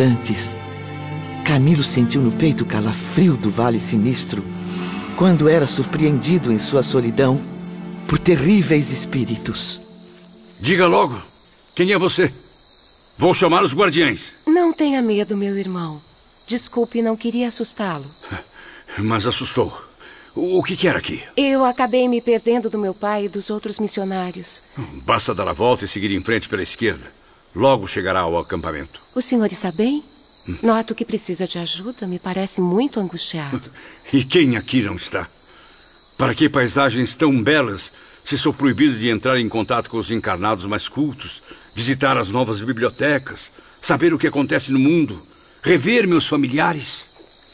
instantes, Camilo sentiu no peito o calafrio do vale sinistro quando era surpreendido em sua solidão por terríveis espíritos. Diga logo, quem é você? Vou chamar os guardiães. Não tenha medo, meu irmão. Desculpe, não queria assustá-lo. Mas assustou. O que quer aqui? Eu acabei me perdendo do meu pai e dos outros missionários. Basta dar a volta e seguir em frente pela esquerda. Logo chegará ao acampamento. O senhor está bem? Hum. Noto que precisa de ajuda. Me parece muito angustiado. E quem aqui não está? Para que paisagens tão belas se sou proibido de entrar em contato com os encarnados mais cultos, visitar as novas bibliotecas, saber o que acontece no mundo, rever meus familiares?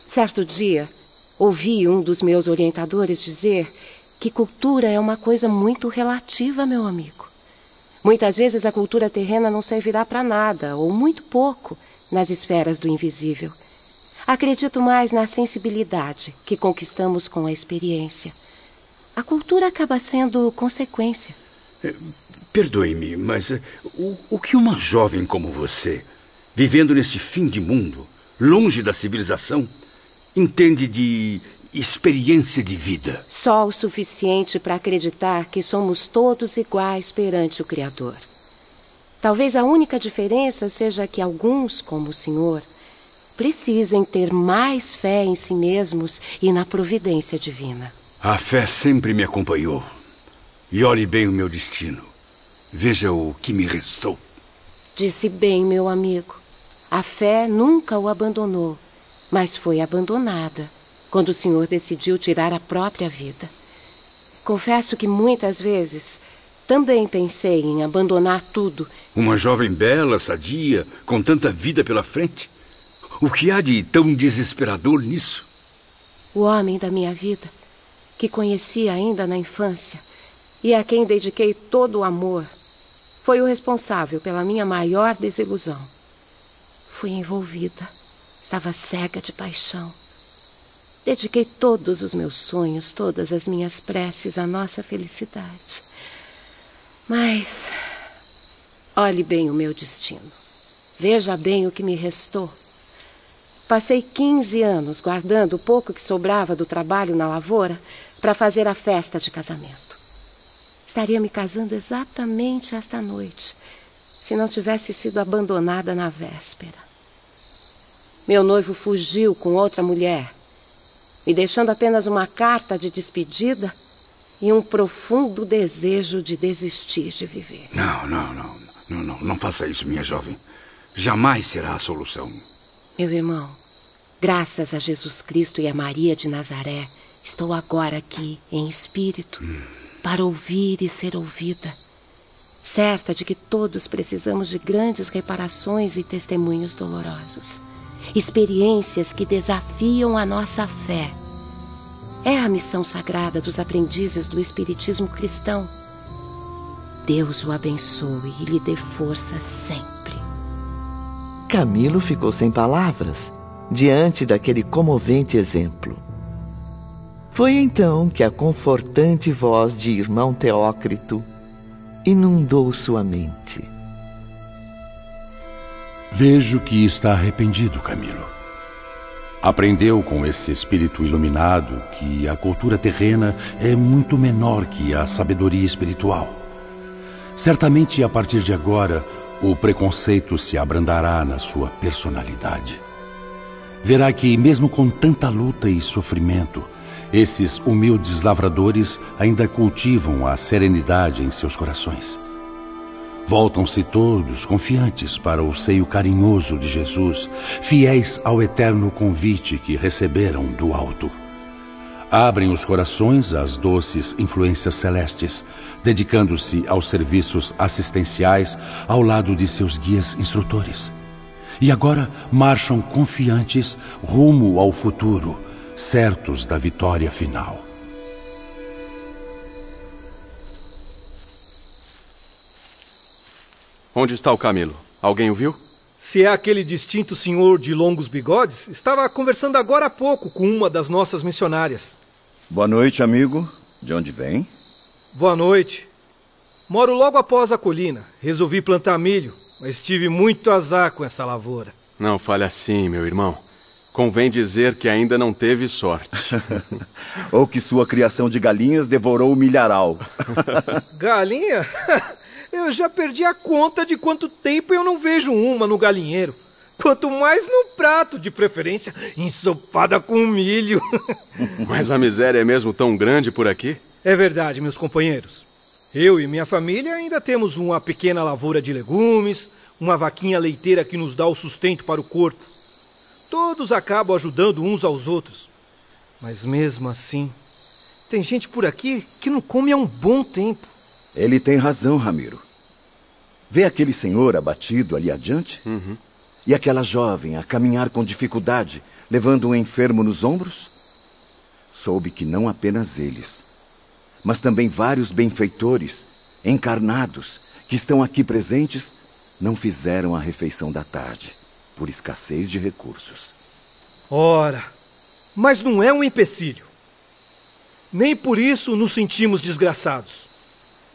Certo dia, ouvi um dos meus orientadores dizer que cultura é uma coisa muito relativa, meu amigo. Muitas vezes a cultura terrena não servirá para nada, ou muito pouco, nas esferas do invisível. Acredito mais na sensibilidade que conquistamos com a experiência. A cultura acaba sendo consequência. É, Perdoe-me, mas é, o, o que uma jovem como você, vivendo nesse fim de mundo, longe da civilização, entende de experiência de vida? Só o suficiente para acreditar que somos todos iguais perante o Criador. Talvez a única diferença seja que alguns, como o senhor, precisem ter mais fé em si mesmos e na providência divina. A fé sempre me acompanhou. E olhe bem o meu destino. Veja o que me restou. Disse bem, meu amigo. A fé nunca o abandonou, mas foi abandonada quando o senhor decidiu tirar a própria vida. Confesso que muitas vezes também pensei em abandonar tudo. Uma jovem bela, sadia, com tanta vida pela frente. O que há de tão desesperador nisso? O homem da minha vida, que conheci ainda na infância e a quem dediquei todo o amor, foi o responsável pela minha maior desilusão. Fui envolvida, estava cega de paixão. Dediquei todos os meus sonhos, todas as minhas preces à nossa felicidade. Mas olhe bem o meu destino. Veja bem o que me restou. Passei 15 anos guardando o pouco que sobrava do trabalho na lavoura para fazer a festa de casamento. Estaria me casando exatamente esta noite, se não tivesse sido abandonada na véspera. Meu noivo fugiu com outra mulher, me deixando apenas uma carta de despedida e um profundo desejo de desistir de viver. Não, não, não. Não, não, não faça isso, minha jovem. Jamais será a solução. Meu irmão, graças a Jesus Cristo e a Maria de Nazaré, estou agora aqui em espírito hum. para ouvir e ser ouvida. Certa de que todos precisamos de grandes reparações e testemunhos dolorosos. Experiências que desafiam a nossa fé é a missão sagrada dos aprendizes do Espiritismo cristão. Deus o abençoe e lhe dê força sempre. Camilo ficou sem palavras diante daquele comovente exemplo. Foi então que a confortante voz de irmão Teócrito inundou sua mente. Vejo que está arrependido, Camilo. Aprendeu com esse espírito iluminado que a cultura terrena é muito menor que a sabedoria espiritual. Certamente, a partir de agora, o preconceito se abrandará na sua personalidade. Verá que, mesmo com tanta luta e sofrimento, esses humildes lavradores ainda cultivam a serenidade em seus corações. Voltam-se todos confiantes para o seio carinhoso de Jesus, fiéis ao eterno convite que receberam do alto. Abrem os corações às doces influências celestes, dedicando-se aos serviços assistenciais ao lado de seus guias instrutores. E agora marcham confiantes rumo ao futuro, certos da vitória final. Onde está o Camilo? Alguém o viu? Se é aquele distinto senhor de longos bigodes, estava conversando agora há pouco com uma das nossas missionárias. Boa noite, amigo. De onde vem? Boa noite. Moro logo após a colina. Resolvi plantar milho, mas tive muito azar com essa lavoura. Não fale assim, meu irmão. Convém dizer que ainda não teve sorte. Ou que sua criação de galinhas devorou o milharal. Galinha? Eu já perdi a conta de quanto tempo eu não vejo uma no galinheiro. Quanto mais no prato, de preferência ensopada com milho. Mas a miséria é mesmo tão grande por aqui? É verdade, meus companheiros. Eu e minha família ainda temos uma pequena lavoura de legumes, uma vaquinha leiteira que nos dá o sustento para o corpo. Todos acabam ajudando uns aos outros. Mas mesmo assim, tem gente por aqui que não come há um bom tempo. Ele tem razão, Ramiro. Vê aquele senhor abatido ali adiante? Uhum. E aquela jovem a caminhar com dificuldade, levando um enfermo nos ombros? Soube que não apenas eles, mas também vários benfeitores, encarnados, que estão aqui presentes, não fizeram a refeição da tarde, por escassez de recursos. Ora, mas não é um empecilho. Nem por isso nos sentimos desgraçados.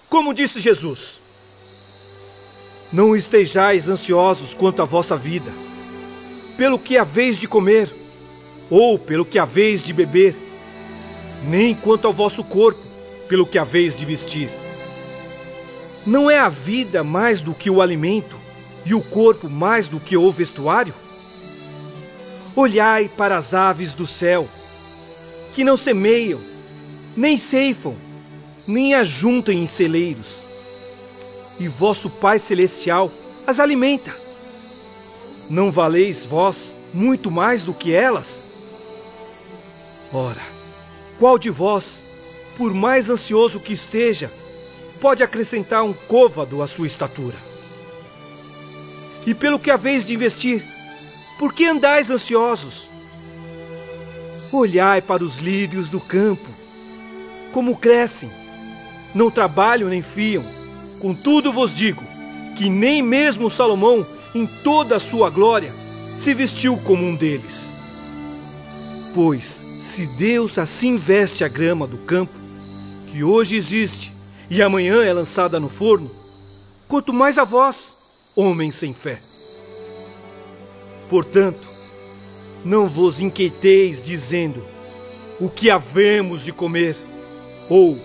Como disse Jesus: Não estejais ansiosos quanto à vossa vida, pelo que haveis de comer, ou pelo que haveis de beber, nem quanto ao vosso corpo, pelo que haveis de vestir. Não é a vida mais do que o alimento, e o corpo mais do que o vestuário? Olhai para as aves do céu, que não semeiam, nem ceifam, nem ajuntam em celeiros. E vosso Pai Celestial as alimenta. Não valeis vós muito mais do que elas? Ora, qual de vós, por mais ansioso que esteja, pode acrescentar um côvado à sua estatura? E pelo que haveis de investir, por que andais ansiosos? Olhai para os lírios do campo, como crescem, não trabalham nem fiam. Contudo vos digo que nem mesmo Salomão, em toda a sua glória, se vestiu como um deles. Pois, se Deus assim veste a grama do campo, que hoje existe e amanhã é lançada no forno, quanto mais a vós, homens sem fé. Portanto, não vos inquieteis dizendo: o que havemos de comer, ou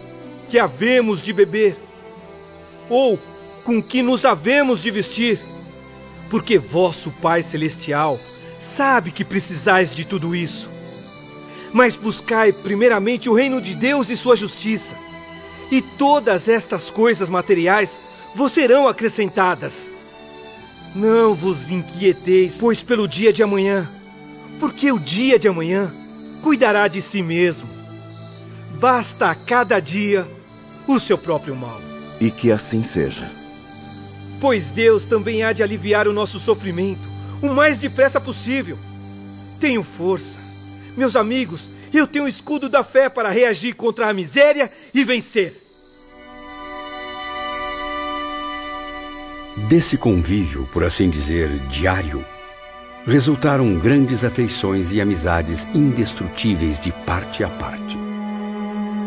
que havemos de beber, ou com que nos havemos de vestir, porque vosso Pai Celestial sabe que precisais de tudo isso. Mas buscai primeiramente o reino de Deus e sua justiça, e todas estas coisas materiais vos serão acrescentadas. Não vos inquieteis, pois pelo dia de amanhã, porque o dia de amanhã cuidará de si mesmo. Basta a cada dia o seu próprio mal. E que assim seja. Pois Deus também há de aliviar o nosso sofrimento o mais depressa possível. Tenho força. Meus amigos, eu tenho o escudo da fé para reagir contra a miséria e vencer. Desse convívio, por assim dizer, diário, resultaram grandes afeições e amizades indestrutíveis de parte a parte.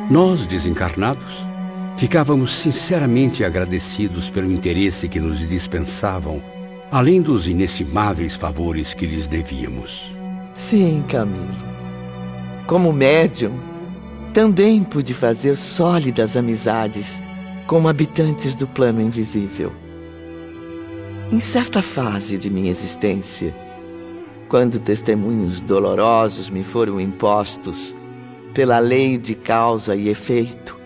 Nós, desencarnados, ficávamos sinceramente agradecidos pelo interesse que nos dispensavam, além dos inestimáveis favores que lhes devíamos. Sim, Camilo. Como médium, também pude fazer sólidas amizades com habitantes do plano invisível. Em certa fase de minha existência, quando testemunhos dolorosos me foram impostos pela lei de causa e efeito,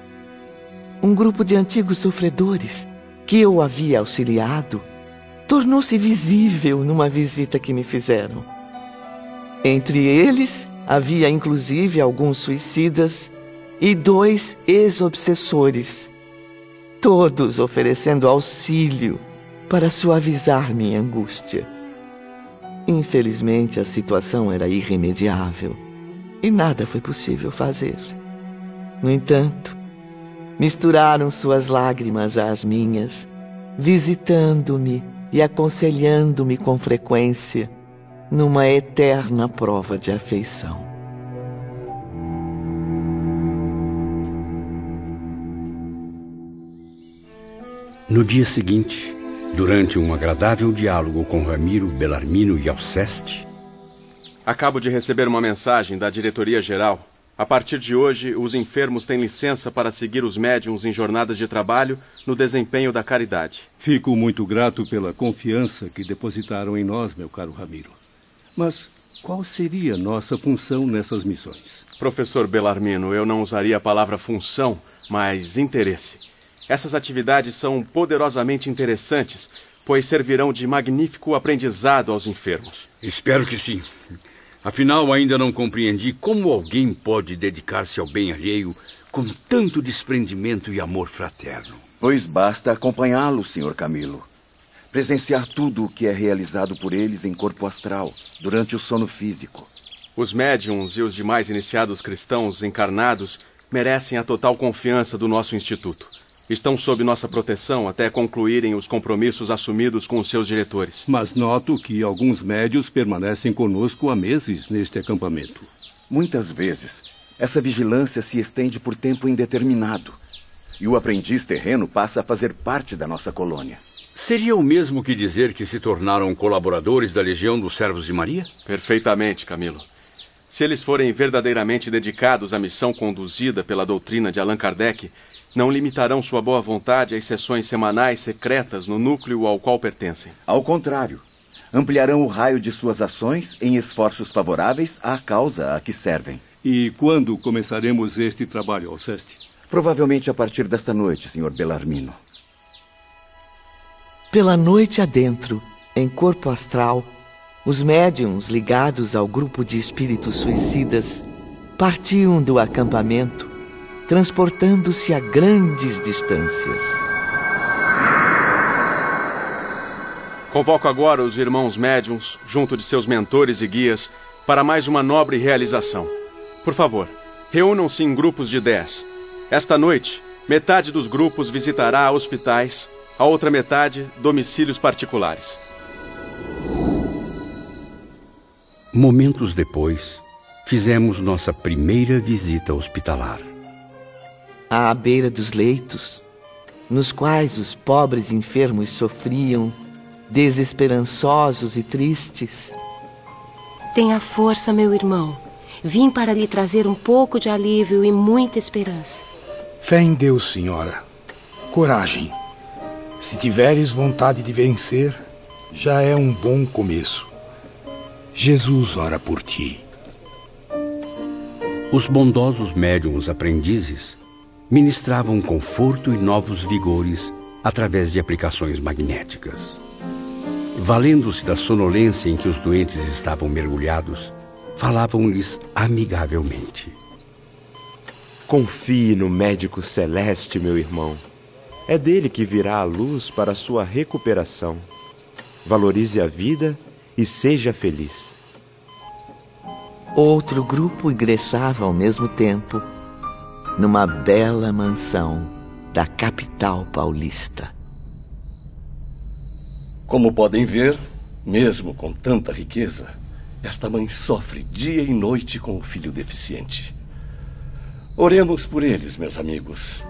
um grupo de antigos sofredores que eu havia auxiliado tornou-se visível numa visita que me fizeram. Entre eles havia inclusive alguns suicidas e dois ex-obsessores, todos oferecendo auxílio para suavizar minha angústia. Infelizmente, a situação era irremediável e nada foi possível fazer. No entanto, misturaram suas lágrimas às minhas, visitando-me e aconselhando-me com frequência numa eterna prova de afeição. No dia seguinte, Durante um agradável diálogo com Ramiro, Belarmino e Alceste, Acabo de receber uma mensagem da diretoria geral. A partir de hoje, os enfermos têm licença para seguir os médiums em jornadas de trabalho no desempenho da caridade. Fico muito grato pela confiança que depositaram em nós, meu caro Ramiro. Mas qual seria nossa função nessas missões? Professor Belarmino, eu não usaria a palavra função, mas interesse. Essas atividades são poderosamente interessantes, pois servirão de magnífico aprendizado aos enfermos. espero que sim. Afinal, ainda não compreendi como alguém pode dedicar-se ao bem alheio com tanto desprendimento e amor fraterno. Pois basta acompanhá-los, Sr. Camilo. Presenciar tudo o que é realizado por eles em corpo astral, durante o sono físico. Os médiums e os demais iniciados cristãos encarnados merecem a total confiança do nosso instituto. Estão sob nossa proteção até concluírem os compromissos assumidos com os seus diretores. Mas noto que alguns médios permanecem conosco há meses neste acampamento. Muitas vezes, essa vigilância se estende por tempo indeterminado. E o aprendiz terreno passa a fazer parte da nossa colônia. Seria o mesmo que dizer que se tornaram colaboradores da Legião dos Servos de Maria? Perfeitamente, Camilo. Se eles forem verdadeiramente dedicados à missão conduzida pela doutrina de Allan Kardec, não limitarão sua boa vontade às sessões semanais secretas no núcleo ao qual pertencem. Ao contrário, ampliarão o raio de suas ações em esforços favoráveis à causa a que servem. E quando começaremos este trabalho, Alceste? Provavelmente a partir desta noite, Sr. Belarmino. Pela noite adentro, em corpo astral, os médiums ligados ao grupo de espíritos suicidas partiam do acampamento, transportando-se a grandes distâncias. Convoco agora os irmãos médiums, junto de seus mentores e guias, para mais uma nobre realização. Por favor, reúnam-se em grupos de dez. Esta noite, metade dos grupos visitará hospitais, a outra metade, domicílios particulares. Momentos depois, fizemos nossa primeira visita hospitalar. À beira dos leitos, nos quais os pobres enfermos sofriam, desesperançosos e tristes. Tenha força, meu irmão. Vim para lhe trazer um pouco de alívio e muita esperança. Fé em Deus, senhora. Coragem. Se tiveres vontade de vencer, já é um bom começo. Jesus ora por ti. Os bondosos médiums aprendizes ministravam conforto e novos vigores através de aplicações magnéticas. Valendo-se da sonolência em que os doentes estavam mergulhados, falavam-lhes amigavelmente. Confie no médico celeste, meu irmão. É dele que virá a luz para a sua recuperação. Valorize a vida e seja feliz. Outro grupo ingressava ao mesmo tempo numa bela mansão da capital paulista. Como podem ver, mesmo com tanta riqueza, esta mãe sofre dia e noite com o filho deficiente. Oremos por eles, meus amigos.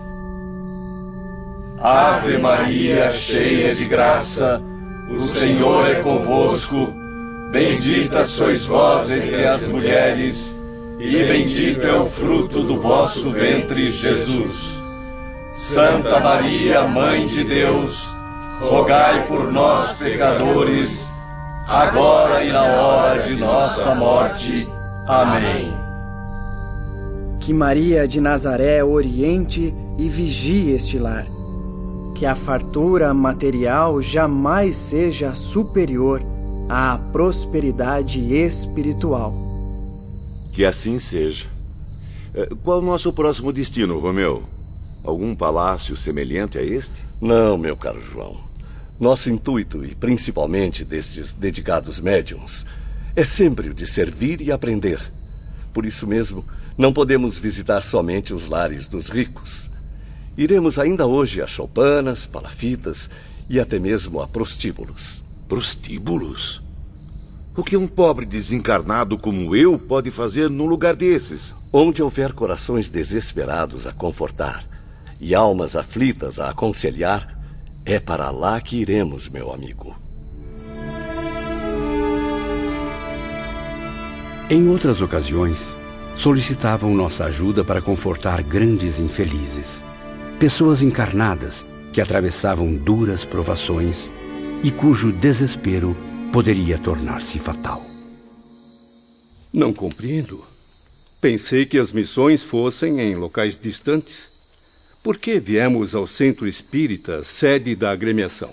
Ave Maria, cheia de graça, o Senhor é convosco. Bendita sois vós entre as mulheres, e bendito é o fruto do vosso ventre, Jesus. Santa Maria, Mãe de Deus, rogai por nós, pecadores, agora e na hora de nossa morte. Amém. Que Maria de Nazaré oriente e vigie este lar. Que a fartura material jamais seja superior à prosperidade espiritual. Que assim seja. Qual o nosso próximo destino, Romeu? Algum palácio semelhante a este? Não, meu caro João. Nosso intuito, e principalmente destes dedicados médiums, é sempre o de servir e aprender. Por isso mesmo, não podemos visitar somente os lares dos ricos. Iremos ainda hoje a choupanas, palafitas e até mesmo a prostíbulos. Prostíbulos? O que um pobre desencarnado como eu pode fazer num lugar desses? Onde houver corações desesperados a confortar e almas aflitas a aconselhar, É para lá que iremos, meu amigo. Em outras ocasiões, solicitavam nossa ajuda para confortar grandes infelizes, pessoas encarnadas que atravessavam duras provações e cujo desespero poderia tornar-se fatal. Não compreendo. Pensei que as missões fossem em locais distantes. Por que viemos ao centro espírita, sede da agremiação?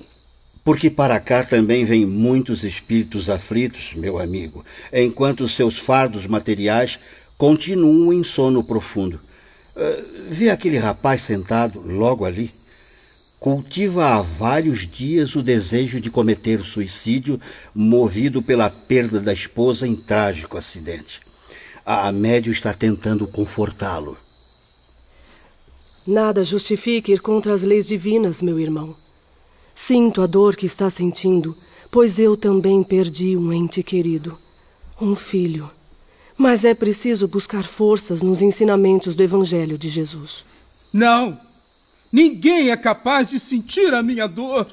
Porque para cá também vêm muitos espíritos aflitos, meu amigo, enquanto seus fardos materiais continuam em sono profundo. Uh, vê aquele rapaz sentado logo ali? Cultiva há vários dias o desejo de cometer suicídio, movido pela perda da esposa em trágico acidente. A médio está tentando confortá-lo. Nada justifique ir contra as leis divinas, meu irmão. Sinto a dor que está sentindo, pois eu também perdi um ente querido, um filho. Mas é preciso buscar forças nos ensinamentos do Evangelho de Jesus. Não! Ninguém é capaz de sentir a minha dor,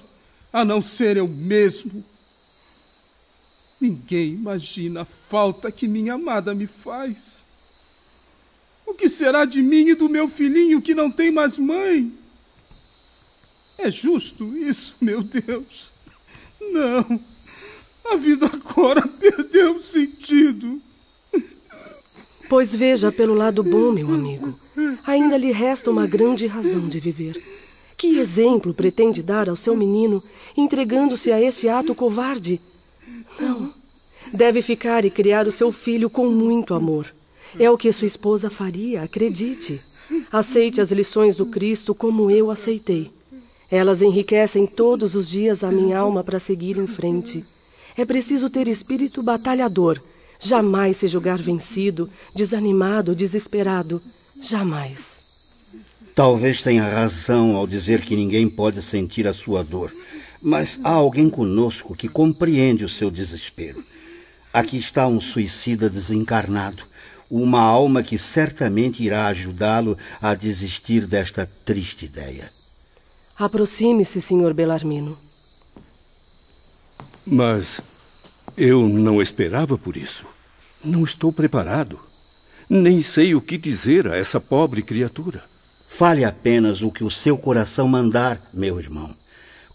a não ser eu mesmo. Ninguém imagina a falta que minha amada me faz. O que será de mim e do meu filhinho que não tem mais mãe? É justo isso, meu Deus? Não. A vida agora perdeu sentido. Pois veja pelo lado bom, meu amigo. Ainda lhe resta uma grande razão de viver. Que exemplo pretende dar ao seu menino, entregando-se a este ato covarde? Não. Deve ficar e criar o seu filho com muito amor. É o que sua esposa faria, acredite. Aceite as lições do Cristo como eu aceitei. Elas enriquecem todos os dias a minha alma para seguir em frente. É preciso ter espírito batalhador, jamais se julgar vencido, desanimado, desesperado. Jamais. Talvez tenha razão ao dizer que ninguém pode sentir a sua dor, mas há alguém conosco que compreende o seu desespero. Aqui está um suicida desencarnado, uma alma que certamente irá ajudá-lo a desistir desta triste ideia. Aproxime-se, Sr. Belarmino. Mas eu não esperava por isso. Não estou preparado. Nem sei o que dizer a essa pobre criatura. Fale apenas o que o seu coração mandar, meu irmão.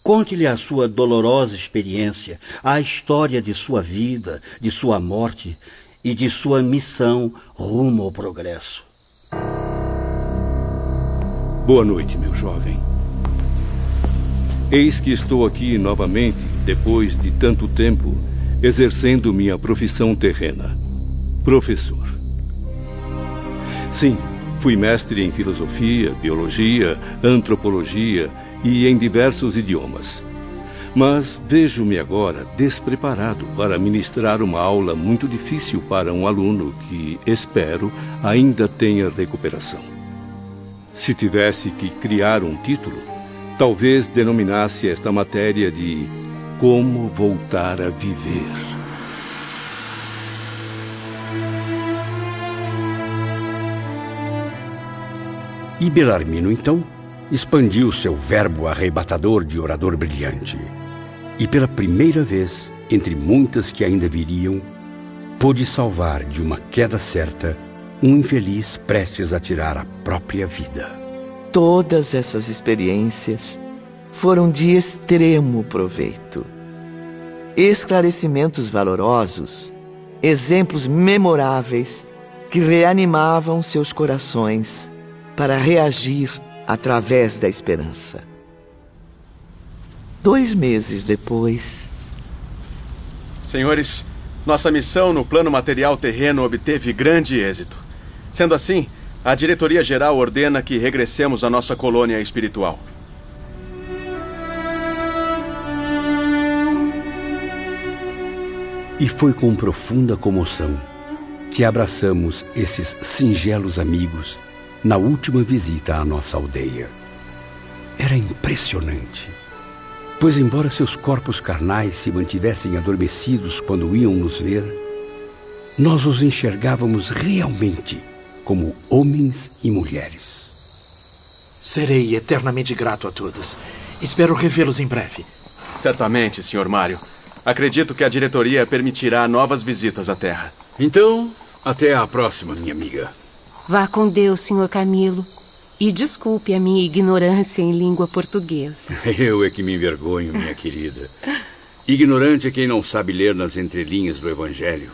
Conte-lhe a sua dolorosa experiência, a história de sua vida, de sua morte e de sua missão rumo ao progresso. Boa noite, meu jovem. Eis que estou aqui novamente, depois de tanto tempo, exercendo minha profissão terrena. Professor. Sim, fui mestre em filosofia, biologia, antropologia e em diversos idiomas. Mas vejo-me agora despreparado para ministrar uma aula muito difícil para um aluno que, espero, ainda tenha recuperação. Se tivesse que criar um título, Talvez denominasse esta matéria de Como Voltar a Viver. E Belarmino, então, expandiu seu verbo arrebatador de orador brilhante. E pela primeira vez, entre muitas que ainda viriam, pôde salvar de uma queda certa um infeliz prestes a tirar a própria vida. Todas essas experiências foram de extremo proveito. Esclarecimentos valorosos, exemplos memoráveis que reanimavam seus corações para reagir através da esperança. Dois meses depois. Senhores, nossa missão no plano material terreno obteve grande êxito. Sendo assim, a diretoria-geral ordena que regressemos à nossa colônia espiritual. E foi com profunda comoção que abraçamos esses singelos amigos na última visita à nossa aldeia. Era impressionante, pois, embora seus corpos carnais se mantivessem adormecidos quando iam nos ver, nós os enxergávamos realmente como homens e mulheres. Serei eternamente grato a todos. Espero revê-los em breve. Certamente, Sr. Mário. Acredito que a diretoria permitirá novas visitas à Terra. Então, até a próxima, minha amiga. Vá com Deus, Sr. Camilo. E desculpe a minha ignorância em língua portuguesa. Eu é que me envergonho, minha querida. Ignorante é quem não sabe ler nas entrelinhas do Evangelho,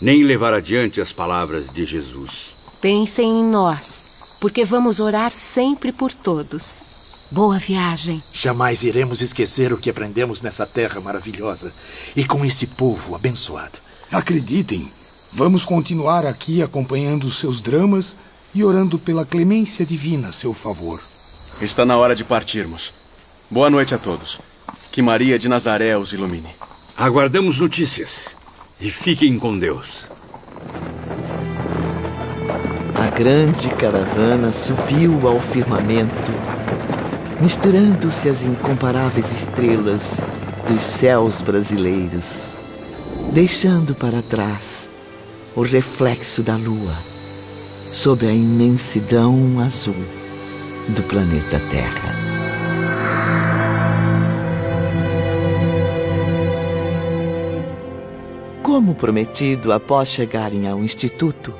nem levar adiante as palavras de Jesus. Pensem em nós, porque vamos orar sempre por todos. Boa viagem. Jamais iremos esquecer o que aprendemos nessa terra maravilhosa e com esse povo abençoado. Acreditem, vamos continuar aqui acompanhando os seus dramas e orando pela clemência divina a seu favor. Está na hora de partirmos. Boa noite a todos. Que Maria de Nazaré os ilumine. Aguardamos notícias. E fiquem com Deus. A grande caravana subiu ao firmamento, misturando-se às incomparáveis estrelas dos céus brasileiros, deixando para trás o reflexo da lua sobre a imensidão azul do planeta Terra. Como prometido após chegarem ao instituto,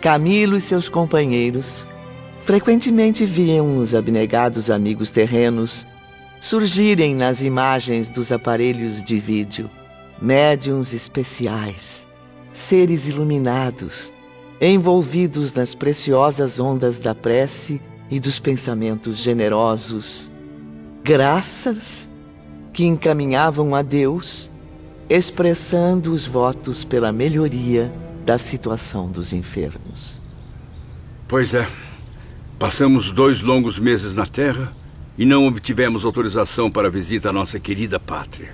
Camilo e seus companheiros frequentemente viam os abnegados amigos terrenos surgirem nas imagens dos aparelhos de vídeo médiums especiais, seres iluminados, envolvidos nas preciosas ondas da prece e dos pensamentos generosos, graças que encaminhavam a Deus expressando os votos pela melhoria da situação dos enfermos. Pois é. Passamos dois longos meses na Terra e não obtivemos autorização para visita à nossa querida pátria.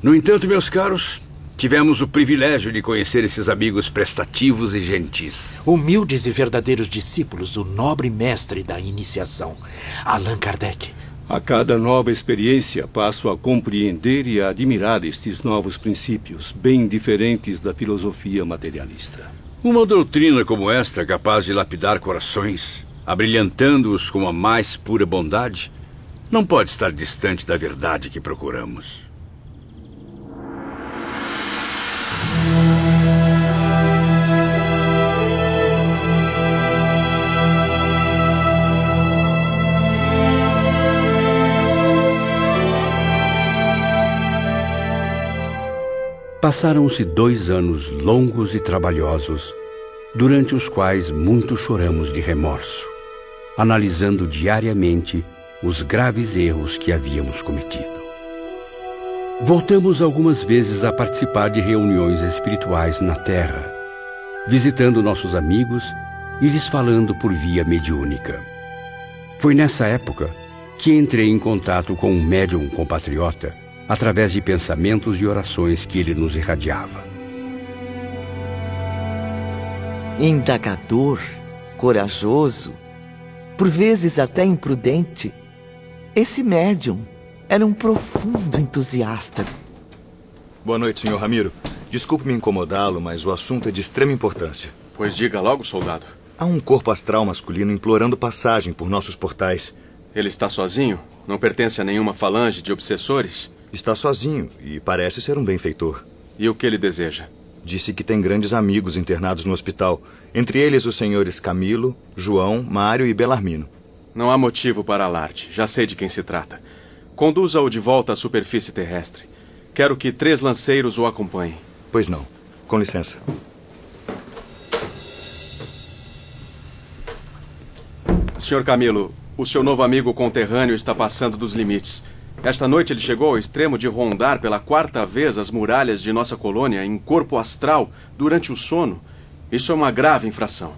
No entanto, meus caros, tivemos o privilégio de conhecer esses amigos prestativos e gentis. Humildes e verdadeiros discípulos do nobre mestre da iniciação, Allan Kardec. A cada nova experiência passo a compreender e a admirar estes novos princípios, bem diferentes da filosofia materialista. Uma doutrina como esta é capaz de lapidar corações, abrilhantando-os com a mais pura bondade, não pode estar distante da verdade que procuramos. Passaram-se dois anos longos e trabalhosos, durante os quais muito choramos de remorso, analisando diariamente os graves erros que havíamos cometido. Voltamos algumas vezes a participar de reuniões espirituais na Terra, visitando nossos amigos e lhes falando por via mediúnica. Foi nessa época que entrei em contato com um médium compatriota através de pensamentos e orações que ele nos irradiava. Indagador, corajoso, por vezes até imprudente, esse médium era um profundo entusiasta. Boa noite, senhor Ramiro. Desculpe-me incomodá-lo, mas o assunto é de extrema importância. Pois diga logo, soldado. Há um corpo astral masculino implorando passagem por nossos portais. Ele está sozinho? Não pertence a nenhuma falange de obsessores? Está sozinho e parece ser um benfeitor. E o que ele deseja? Disse que tem grandes amigos internados no hospital, entre eles os senhores Camilo, João, Mário e Belarmino. Não há motivo para alarde. Já sei de quem se trata. Conduza-o de volta à superfície terrestre. Quero que três lanceiros o acompanhem. Pois não. Com licença. Senhor Camilo, o seu novo amigo conterrâneo está passando dos limites. Esta noite ele chegou ao extremo de rondar pela quarta vez as muralhas de nossa colônia em corpo astral durante o sono. Isso é uma grave infração.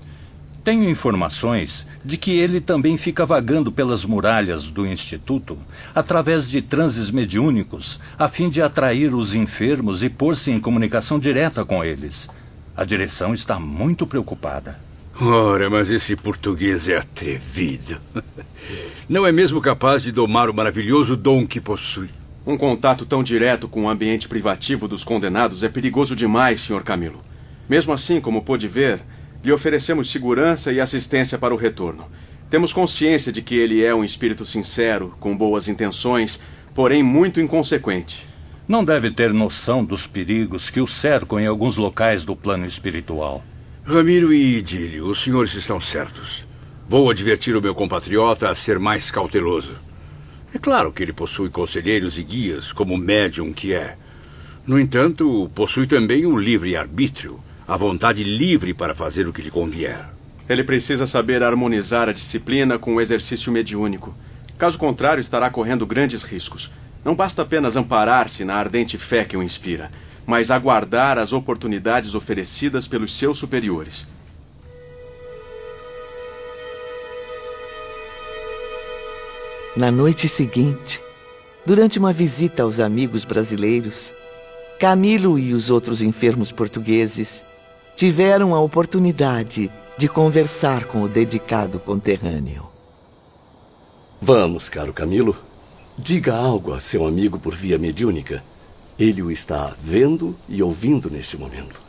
Tenho informações de que ele também fica vagando pelas muralhas do Instituto através de transes mediúnicos, a fim de atrair os enfermos e pôr-se em comunicação direta com eles. A direção está muito preocupada. Ora, mas esse português é atrevido. Não é mesmo capaz de domar o maravilhoso dom que possui. Um contato tão direto com o ambiente privativo dos condenados é perigoso demais, Sr. Camilo. Mesmo assim, como pôde ver, lhe oferecemos segurança e assistência para o retorno. Temos consciência de que ele é um espírito sincero, com boas intenções, porém muito inconsequente. Não deve ter noção dos perigos que o cercam em alguns locais do plano espiritual. Ramiro e Idílio, os senhores estão certos. Vou advertir o meu compatriota a ser mais cauteloso. É claro que ele possui conselheiros e guias, como médium que é. No entanto, possui também o livre-arbítrio, a vontade livre para fazer o que lhe convier. Ele precisa saber harmonizar a disciplina com o exercício mediúnico. Caso contrário, estará correndo grandes riscos. Não basta apenas amparar-se na ardente fé que o inspira, mas aguardar as oportunidades oferecidas pelos seus superiores. Na noite seguinte, durante uma visita aos amigos brasileiros, Camilo e os outros enfermos portugueses tiveram a oportunidade de conversar com o dedicado conterrâneo. Vamos, caro Camilo. Diga algo a seu amigo por via mediúnica. Ele o está vendo e ouvindo neste momento.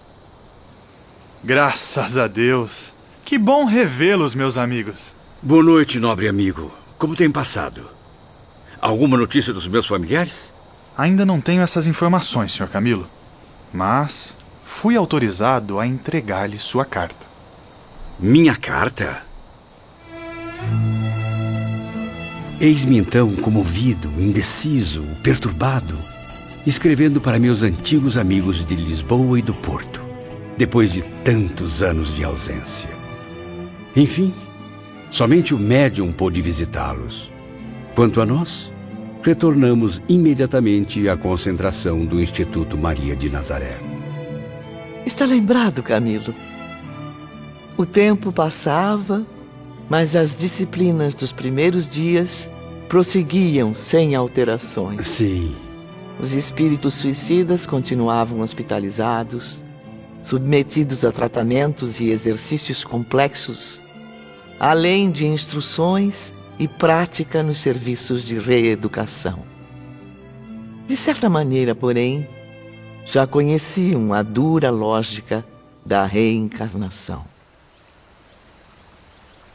Graças a Deus. Que bom revê-los, meus amigos. Boa noite, nobre amigo. Como tem passado? Alguma notícia dos meus familiares? Ainda não tenho essas informações, Sr. Camilo. Mas fui autorizado a entregar-lhe sua carta. Minha carta? Eis-me então comovido, indeciso, perturbado, escrevendo para meus antigos amigos de Lisboa e do Porto, depois de tantos anos de ausência. Enfim, somente o médium pôde visitá-los. Quanto a nós, retornamos imediatamente à concentração do Instituto Maria de Nazaré. Está lembrado, Camilo? O tempo passava, mas as disciplinas dos primeiros dias prosseguiam sem alterações. Sim. Os espíritos suicidas continuavam hospitalizados, submetidos a tratamentos e exercícios complexos, além de instruções e prática nos serviços de reeducação. De certa maneira, porém, já conheciam a dura lógica da reencarnação.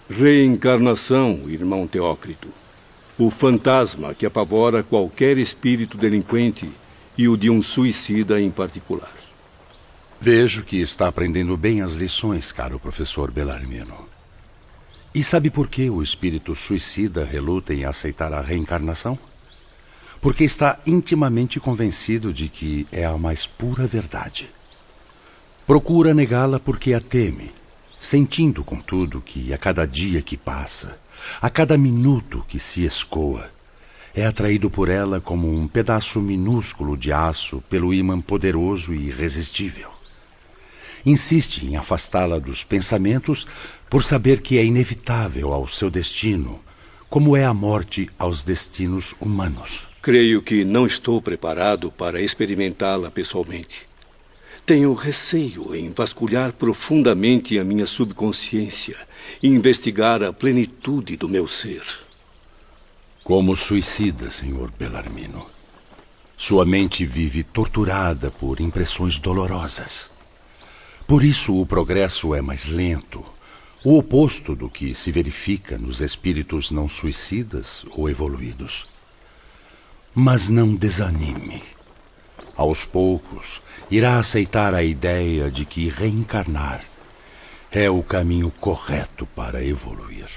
Reencarnação, irmão Teócrito. O fantasma que apavora qualquer espírito delinquente e o de um suicida em particular. Vejo que está aprendendo bem as lições, caro professor Belarmino. E sabe por que o espírito suicida reluta em aceitar a reencarnação? Porque está intimamente convencido de que é a mais pura verdade. Procura negá-la porque a teme sentindo, contudo, que a cada dia que passa, a cada minuto que se escoa, é atraído por ela como um pedaço minúsculo de aço pelo ímã poderoso e irresistível. Insiste em afastá-la dos pensamentos por saber que é inevitável ao seu destino, como é a morte aos destinos humanos. Creio que não estou preparado para experimentá-la pessoalmente. Tenho receio em vasculhar profundamente a minha subconsciência e investigar a plenitude do meu ser. Como suicida, Senhor Belarmino. Sua mente vive torturada por impressões dolorosas. Por isso o progresso é mais lento, o oposto do que se verifica nos espíritos não suicidas ou evoluídos. Mas não desanime. Aos poucos, irá aceitar a ideia de que reencarnar é o caminho correto para evoluir.